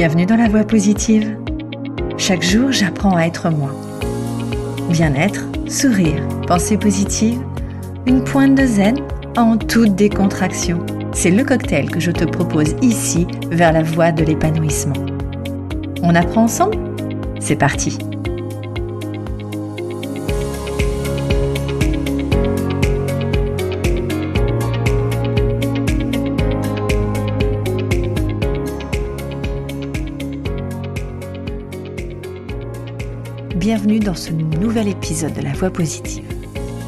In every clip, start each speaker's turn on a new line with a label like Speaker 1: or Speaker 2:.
Speaker 1: Bienvenue dans la voie positive. Chaque jour, j'apprends à être moi. Bien-être, sourire, pensée positive, une pointe de zen en toute décontraction. C'est le cocktail que je te propose ici vers la voie de l'épanouissement. On apprend ensemble? C'est parti Bienvenue dans ce nouvel épisode de La Voix positive.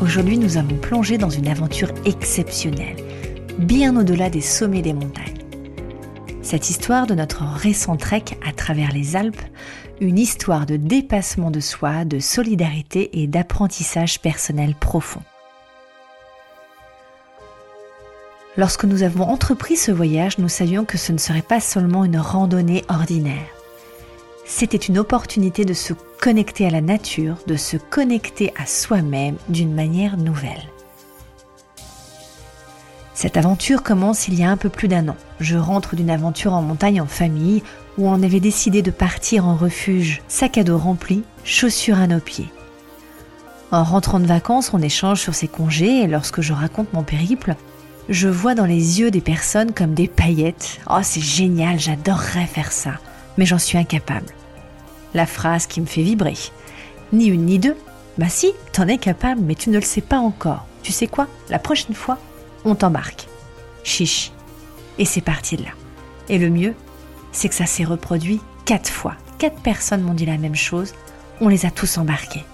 Speaker 1: Aujourd'hui, nous allons plonger dans une aventure exceptionnelle, bien au-delà des sommets des montagnes. Cette histoire de notre récent trek à travers les Alpes, une histoire de dépassement de soi, de solidarité et d'apprentissage personnel profond. Lorsque nous avons entrepris ce voyage, nous savions que ce ne serait pas seulement une randonnée ordinaire c'était une opportunité de se connecter à la nature, de se connecter à soi-même d'une manière nouvelle. Cette aventure commence il y a un peu plus d'un an. Je rentre d'une aventure en montagne en famille où on avait décidé de partir en refuge, sac à dos rempli, chaussures à nos pieds. En rentrant de vacances, on échange sur ses congés et lorsque je raconte mon périple, je vois dans les yeux des personnes comme des paillettes. Oh, c'est génial, j'adorerais faire ça mais j'en suis incapable. La phrase qui me fait vibrer. Ni une ni deux. Bah si, t'en es capable, mais tu ne le sais pas encore. Tu sais quoi? La prochaine fois, on t'embarque. Chiche. Et c'est parti de là. Et le mieux, c'est que ça s'est reproduit quatre fois. Quatre personnes m'ont dit la même chose. On les a tous embarqués.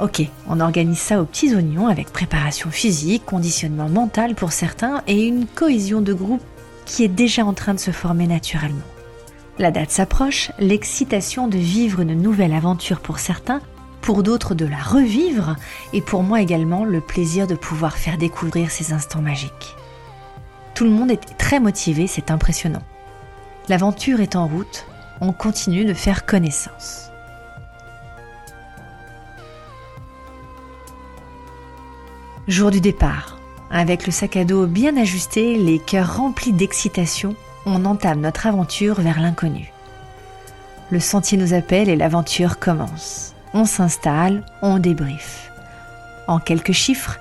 Speaker 1: Ok, on organise ça aux petits oignons avec préparation physique, conditionnement mental pour certains et une cohésion de groupe qui est déjà en train de se former naturellement. La date s'approche, l'excitation de vivre une nouvelle aventure pour certains, pour d'autres de la revivre, et pour moi également le plaisir de pouvoir faire découvrir ces instants magiques. Tout le monde est très motivé, c'est impressionnant. L'aventure est en route, on continue de faire connaissance. Jour du départ. Avec le sac à dos bien ajusté, les cœurs remplis d'excitation, on entame notre aventure vers l'inconnu. Le sentier nous appelle et l'aventure commence. On s'installe, on débriefe. En quelques chiffres,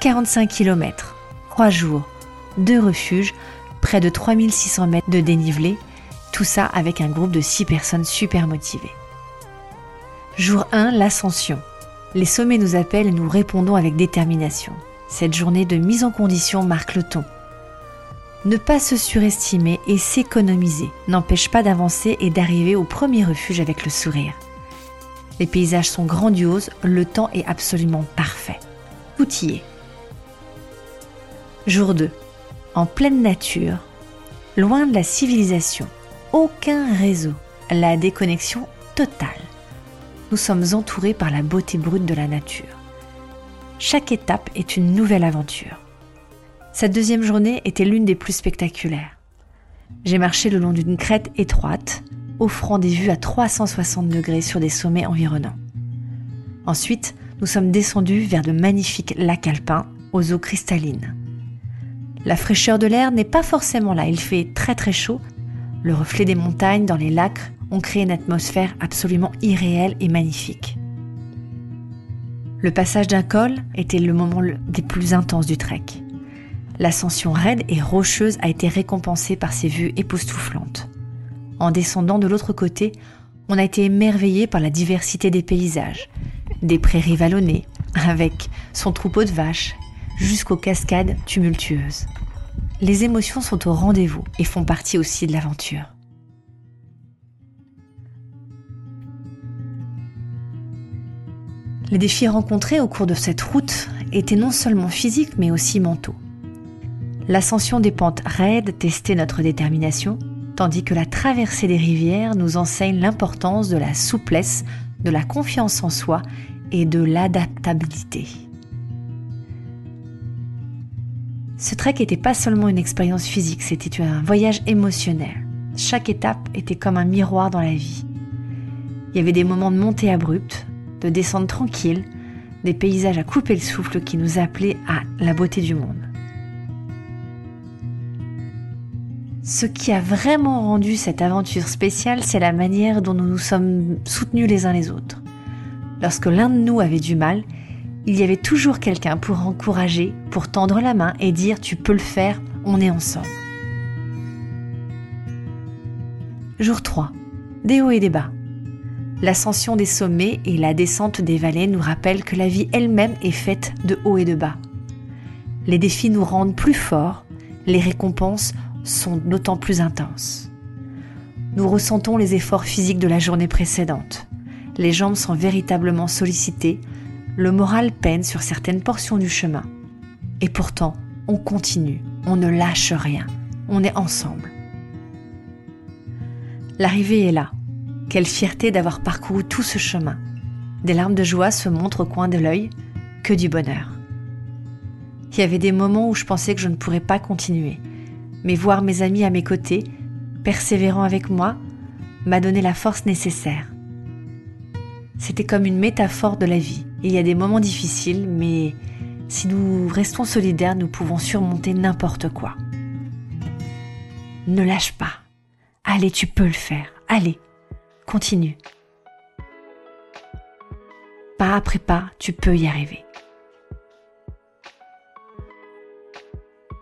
Speaker 1: 45 km, 3 jours, 2 refuges, près de 3600 mètres de dénivelé, tout ça avec un groupe de 6 personnes super motivées. Jour 1, l'ascension. Les sommets nous appellent et nous répondons avec détermination. Cette journée de mise en condition marque le ton. Ne pas se surestimer et s'économiser n'empêche pas d'avancer et d'arriver au premier refuge avec le sourire. Les paysages sont grandioses, le temps est absolument parfait. Tout y est. Jour 2. En pleine nature, loin de la civilisation, aucun réseau, la déconnexion totale. Nous sommes entourés par la beauté brute de la nature. Chaque étape est une nouvelle aventure. Cette deuxième journée était l'une des plus spectaculaires. J'ai marché le long d'une crête étroite, offrant des vues à 360 degrés sur des sommets environnants. Ensuite, nous sommes descendus vers de magnifiques lacs alpins aux eaux cristallines. La fraîcheur de l'air n'est pas forcément là, il fait très très chaud. Le reflet des montagnes dans les lacs ont créé une atmosphère absolument irréelle et magnifique. Le passage d'un col était le moment des plus intenses du trek. L'ascension raide et rocheuse a été récompensée par ces vues époustouflantes. En descendant de l'autre côté, on a été émerveillé par la diversité des paysages, des prairies vallonnées, avec son troupeau de vaches, jusqu'aux cascades tumultueuses. Les émotions sont au rendez-vous et font partie aussi de l'aventure. Les défis rencontrés au cours de cette route étaient non seulement physiques mais aussi mentaux. L'ascension des pentes raides testait notre détermination, tandis que la traversée des rivières nous enseigne l'importance de la souplesse, de la confiance en soi et de l'adaptabilité. Ce trek n'était pas seulement une expérience physique, c'était un voyage émotionnel. Chaque étape était comme un miroir dans la vie. Il y avait des moments de montée abrupte, de descente tranquille, des paysages à couper le souffle qui nous appelaient à la beauté du monde. Ce qui a vraiment rendu cette aventure spéciale, c'est la manière dont nous nous sommes soutenus les uns les autres. Lorsque l'un de nous avait du mal, il y avait toujours quelqu'un pour encourager, pour tendre la main et dire tu peux le faire, on est ensemble. Jour 3. Des hauts et des bas. L'ascension des sommets et la descente des vallées nous rappellent que la vie elle-même est faite de hauts et de bas. Les défis nous rendent plus forts, les récompenses sont d'autant plus intenses. Nous ressentons les efforts physiques de la journée précédente. Les jambes sont véritablement sollicitées, le moral peine sur certaines portions du chemin. Et pourtant, on continue, on ne lâche rien, on est ensemble. L'arrivée est là. Quelle fierté d'avoir parcouru tout ce chemin. Des larmes de joie se montrent au coin de l'œil, que du bonheur. Il y avait des moments où je pensais que je ne pourrais pas continuer, mais voir mes amis à mes côtés, persévérant avec moi, m'a donné la force nécessaire. C'était comme une métaphore de la vie. Il y a des moments difficiles, mais si nous restons solidaires, nous pouvons surmonter n'importe quoi. Ne lâche pas. Allez, tu peux le faire. Allez, continue. Pas après pas, tu peux y arriver.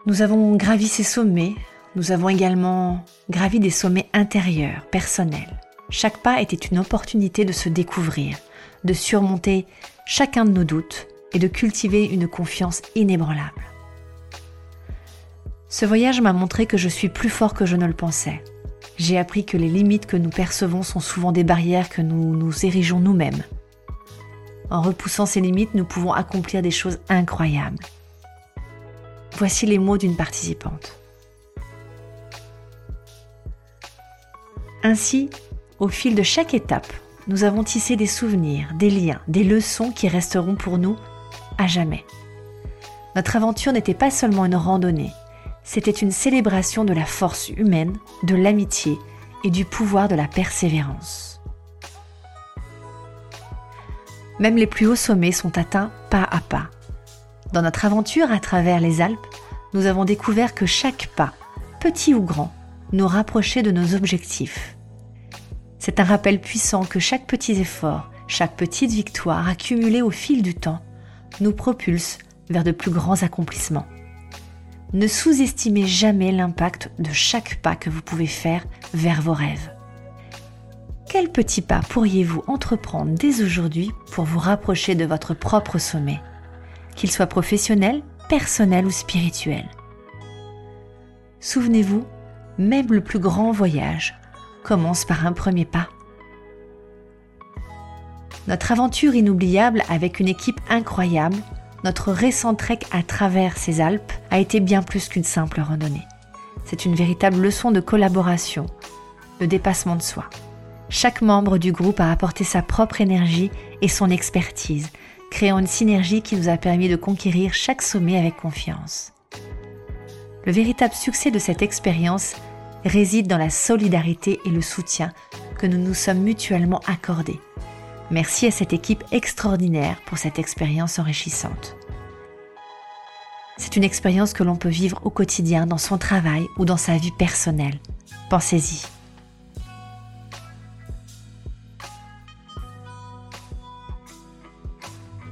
Speaker 1: Nous avons gravi ces sommets, nous avons également gravi des sommets intérieurs, personnels. Chaque pas était une opportunité de se découvrir, de surmonter chacun de nos doutes et de cultiver une confiance inébranlable. Ce voyage m'a montré que je suis plus fort que je ne le pensais. J'ai appris que les limites que nous percevons sont souvent des barrières que nous nous érigeons nous-mêmes. En repoussant ces limites, nous pouvons accomplir des choses incroyables. Voici les mots d'une participante. Ainsi, au fil de chaque étape, nous avons tissé des souvenirs, des liens, des leçons qui resteront pour nous à jamais. Notre aventure n'était pas seulement une randonnée, c'était une célébration de la force humaine, de l'amitié et du pouvoir de la persévérance. Même les plus hauts sommets sont atteints pas à pas, dans notre aventure à travers les Alpes, nous avons découvert que chaque pas, petit ou grand, nous rapprochait de nos objectifs. C'est un rappel puissant que chaque petit effort, chaque petite victoire accumulée au fil du temps, nous propulse vers de plus grands accomplissements. Ne sous-estimez jamais l'impact de chaque pas que vous pouvez faire vers vos rêves. Quel petit pas pourriez-vous entreprendre dès aujourd'hui pour vous rapprocher de votre propre sommet? Qu'il soit professionnel, personnel ou spirituel. Souvenez-vous, même le plus grand voyage commence par un premier pas. Notre aventure inoubliable avec une équipe incroyable, notre récent trek à travers ces Alpes a été bien plus qu'une simple randonnée. C'est une véritable leçon de collaboration, de dépassement de soi. Chaque membre du groupe a apporté sa propre énergie et son expertise, créant une synergie qui nous a permis de conquérir chaque sommet avec confiance. Le véritable succès de cette expérience réside dans la solidarité et le soutien que nous nous sommes mutuellement accordés. Merci à cette équipe extraordinaire pour cette expérience enrichissante. C'est une expérience que l'on peut vivre au quotidien dans son travail ou dans sa vie personnelle. Pensez-y.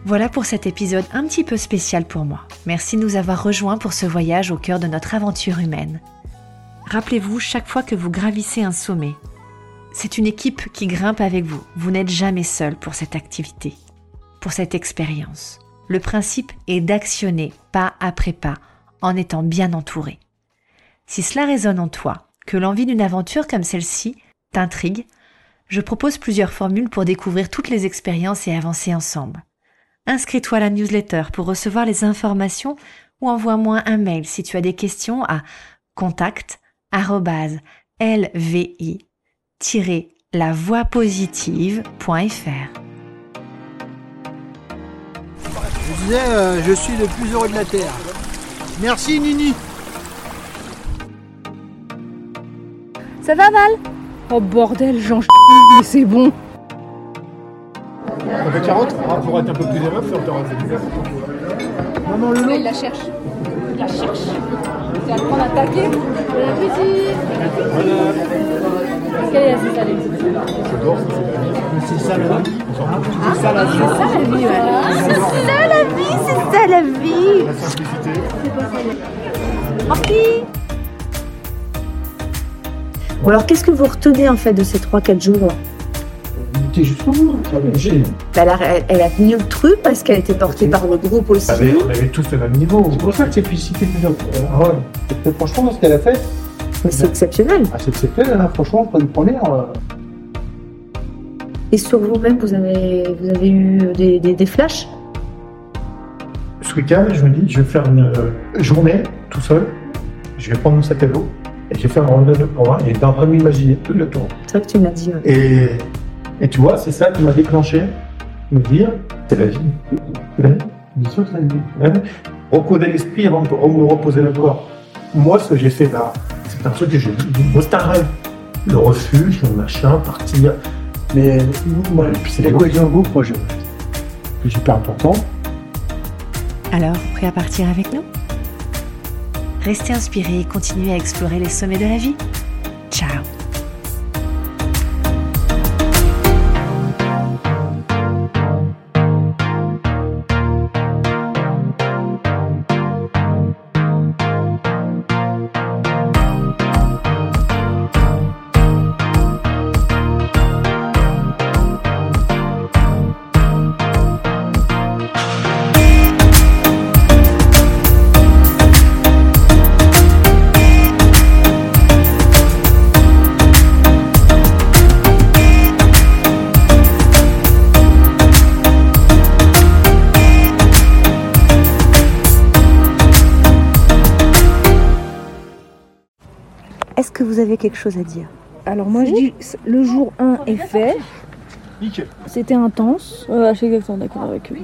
Speaker 1: Voilà pour cet épisode un petit peu spécial pour moi. Merci de nous avoir rejoints pour ce voyage au cœur de notre aventure humaine. Rappelez-vous, chaque fois que vous gravissez un sommet, c'est une équipe qui grimpe avec vous. Vous n'êtes jamais seul pour cette activité, pour cette expérience. Le principe est d'actionner pas après pas en étant bien entouré. Si cela résonne en toi, que l'envie d'une aventure comme celle-ci t'intrigue, je propose plusieurs formules pour découvrir toutes les expériences et avancer ensemble. Inscris-toi à la newsletter pour recevoir les informations ou envoie-moi un mail si tu as des questions à contact@lvi-lavoiepositive.fr.
Speaker 2: Je disais, euh, je suis le plus heureux de la Terre. Merci Nini.
Speaker 3: Ça va Val? Oh bordel, Jean mais c'est bon. Donc, 40, pour être un peu plus aimable, ça
Speaker 2: le
Speaker 4: Là, il la cherche. Il la cherche. Vas le prendre à taquer. Bon appétit. Est-ce qu'elle est assez salée
Speaker 3: J'adore, ça, c'est la vie.
Speaker 2: C'est ça la vie.
Speaker 4: C'est ça la vie, ouais.
Speaker 1: C'est ça la vie, c'est ça la vie.
Speaker 3: La simplicité.
Speaker 1: Bon alors qu'est-ce que vous retenez en fait de ces 3-4 jours?
Speaker 2: Jusqu'au bout. J'ai-
Speaker 1: Bah, elle, a, elle- elle a tenu le truc parce qu'elle était portée par le groupe aussi.
Speaker 3: On avait, on avait tous le même niveau.
Speaker 2: C'est pour ça que c'est puis cité plusieurs. Et puis, franchement, ce qu'elle a fait,
Speaker 1: Mais c'est exceptionnel.
Speaker 2: ah, c'est exceptionnel. Hein. Franchement, pas de première. euh,
Speaker 1: Et sur vous-même, vous avez, vous avez eu des, des, des flashs?
Speaker 3: Ce week-end, je me dis, je vais faire une euh, journée tout seul. Je vais prendre mon sac à dos et je vais faire un randonnée pour moi. Et dans train de m'imaginer tout le tour.
Speaker 1: C'est vrai que tu me l'as dit. ouais.
Speaker 3: Et, et tu vois, c'est ça qui m'a déclenché. Me dire, c'est la vie. C'est la vie.
Speaker 2: Bien sûr que ça a été.
Speaker 3: Hein Recoder l'esprit avant de me reposer le corps. Moi, ce que j'ai fait là, c'est un truc que j'ai Moi, c'est un rêve. Le refuge, le machin, partir.
Speaker 2: Mais moi,
Speaker 3: c'est
Speaker 2: la cohésion de groupe, moi, je- c'est super important.
Speaker 1: Alors, prêt à partir avec nous? Restez inspirés et continuez à explorer les sommets de la vie. Ciao vous avez quelque chose à dire
Speaker 4: Alors moi je dis le jour 1 est fait. C'était intense. Ouais, je suis exactement d'accord avec eux.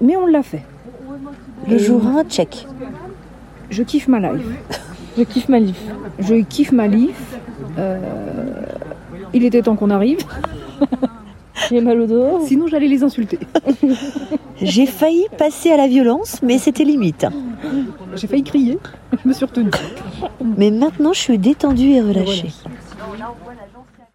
Speaker 4: Mais on l'a fait.
Speaker 1: Le jour 1, check.
Speaker 4: Je kiffe ma life.
Speaker 5: Je kiffe ma life.
Speaker 4: Je kiffe ma life. Euh, Il était temps qu'on arrive.
Speaker 5: J'ai mal au dos.
Speaker 4: Sinon j'allais les insulter.
Speaker 1: J'ai failli passer à la violence, mais c'était limite.
Speaker 4: J'ai failli crier. Je me suis retenue.
Speaker 1: Mais maintenant, je suis détendue et relâchée.